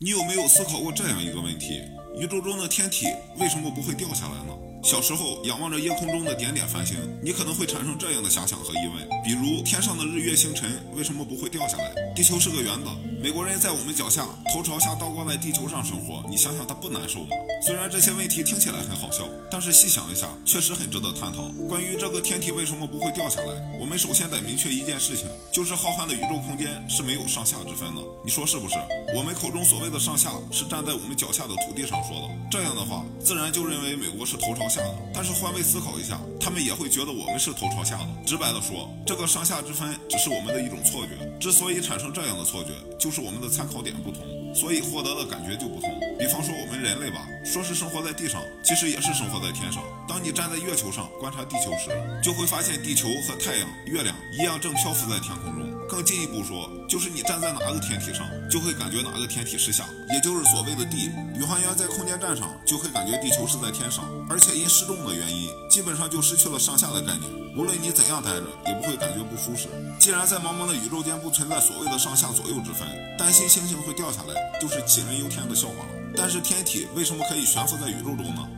你有没有思考过这样一个问题：宇宙中的天体为什么不会掉下来呢？小时候仰望着夜空中的点点繁星，你可能会产生这样的遐想和疑问，比如天上的日月星辰为什么不会掉下来？地球是个圆的，美国人在我们脚下，头朝下倒挂在地球上生活，你想想他不难受吗？虽然这些问题听起来很好笑，但是细想一下，确实很值得探讨。关于这个天体为什么不会掉下来，我们首先得明确一件事情，就是浩瀚的宇宙空间是没有上下之分的。你说是不是？我们口中所谓的上下，是站在我们脚下的土地上说的。这样的话，自然就认为美国是头朝下的。但是换位思考一下，他们也会觉得我们是头朝下的。直白的说，这个上下之分只是我们的一种错觉。之所以产生这样的错觉，就就是我们的参考点不同，所以获得的感觉就不同。比方说我们人类吧，说是生活在地上，其实也是生活在天上。当你站在月球上观察地球时，就会发现地球和太阳、月亮一样正漂浮在天空中。更进一步说，就是你站在哪个天体上，就会感觉哪个天体是下，也就是所谓的地。宇航员在空间站上就会感觉地球是在天上，而且因失重的原因，基本上就失去了上下的概念。无论你怎样待着，也不会感觉不舒适。既然在茫茫的宇宙间不存在所谓的上下左右之分，担心星星会掉下来就是杞人忧天的笑话了。但是天体为什么可以悬浮在宇宙中呢？